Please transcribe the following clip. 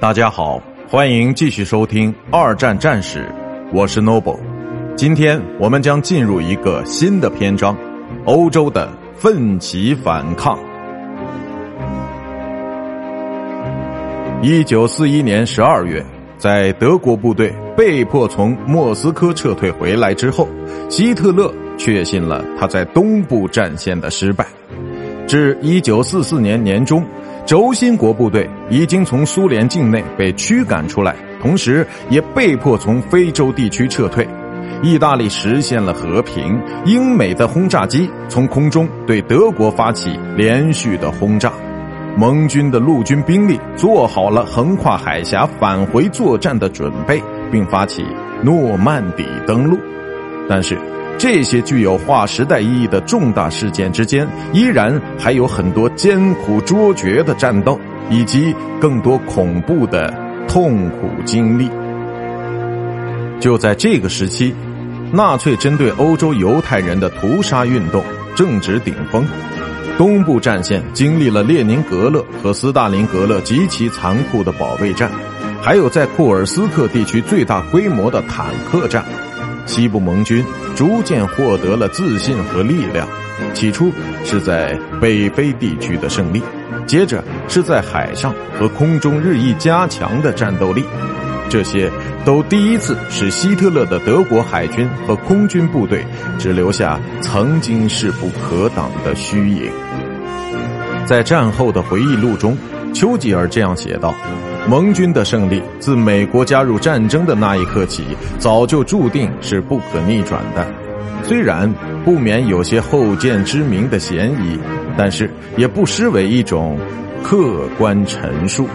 大家好，欢迎继续收听《二战战史》，我是 Noble。今天我们将进入一个新的篇章——欧洲的奋起反抗。一九四一年十二月，在德国部队被迫从莫斯科撤退回来之后，希特勒确信了他在东部战线的失败。至一九四四年年中。轴心国部队已经从苏联境内被驱赶出来，同时也被迫从非洲地区撤退。意大利实现了和平，英美的轰炸机从空中对德国发起连续的轰炸，盟军的陆军兵力做好了横跨海峡返回作战的准备，并发起诺曼底登陆。但是。这些具有划时代意义的重大事件之间，依然还有很多艰苦卓绝的战斗，以及更多恐怖的痛苦经历。就在这个时期，纳粹针对欧洲犹太人的屠杀运动正值顶峰，东部战线经历了列宁格勒和斯大林格勒极其残酷的保卫战，还有在库尔斯克地区最大规模的坦克战。西部盟军逐渐获得了自信和力量，起初是在北非地区的胜利，接着是在海上和空中日益加强的战斗力，这些都第一次使希特勒的德国海军和空军部队只留下曾经势不可挡的虚影。在战后的回忆录中，丘吉尔这样写道。盟军的胜利自美国加入战争的那一刻起，早就注定是不可逆转的。虽然不免有些后见之明的嫌疑，但是也不失为一种客观陈述。